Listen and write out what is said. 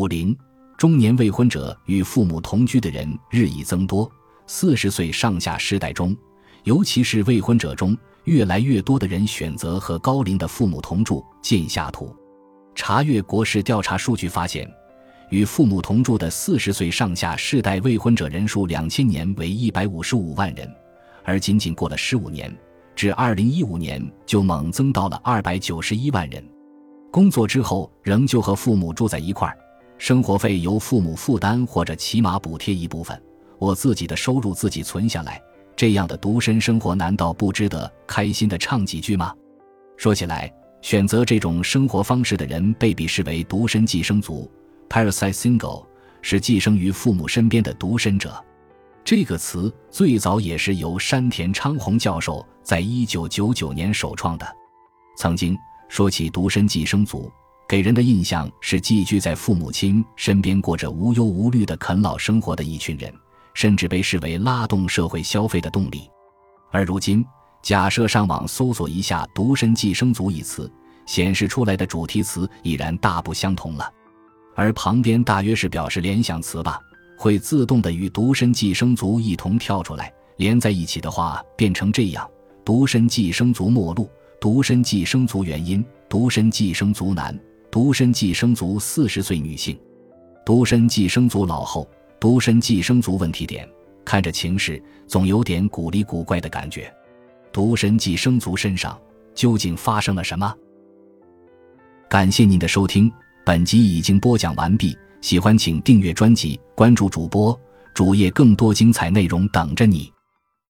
五零，中年未婚者与父母同居的人日益增多。四十岁上下世代中，尤其是未婚者中，越来越多的人选择和高龄的父母同住。见下图。查阅国事调查数据发现，与父母同住的四十岁上下世代未婚者人数，两千年为一百五十五万人，而仅仅过了十五年，至二零一五年就猛增到了二百九十一万人。工作之后仍旧和父母住在一块儿，生活费由父母负担或者起码补贴一部分，我自己的收入自己存下来，这样的独身生活难道不值得开心的唱几句吗？说起来，选择这种生活方式的人被鄙视为独身寄生族 （parasite single），是寄生于父母身边的独身者。这个词最早也是由山田昌宏教授在一九九九年首创的，曾经。说起独身寄生族，给人的印象是寄居在父母亲身边，过着无忧无虑的啃老生活的一群人，甚至被视为拉动社会消费的动力。而如今，假设上网搜索一下“独身寄生族”一词，显示出来的主题词已然大不相同了。而旁边大约是表示联想词吧，会自动的与“独身寄生族”一同跳出来，连在一起的话变成这样：“独身寄生族末路。”独身寄生族原因：独身寄生族难，独身寄生族四十岁女性，独身寄生族老后，独身寄生族问题点。看着情势，总有点古里古怪的感觉。独身寄生族身上究竟发生了什么？感谢您的收听，本集已经播讲完毕。喜欢请订阅专辑，关注主播主页，更多精彩内容等着你。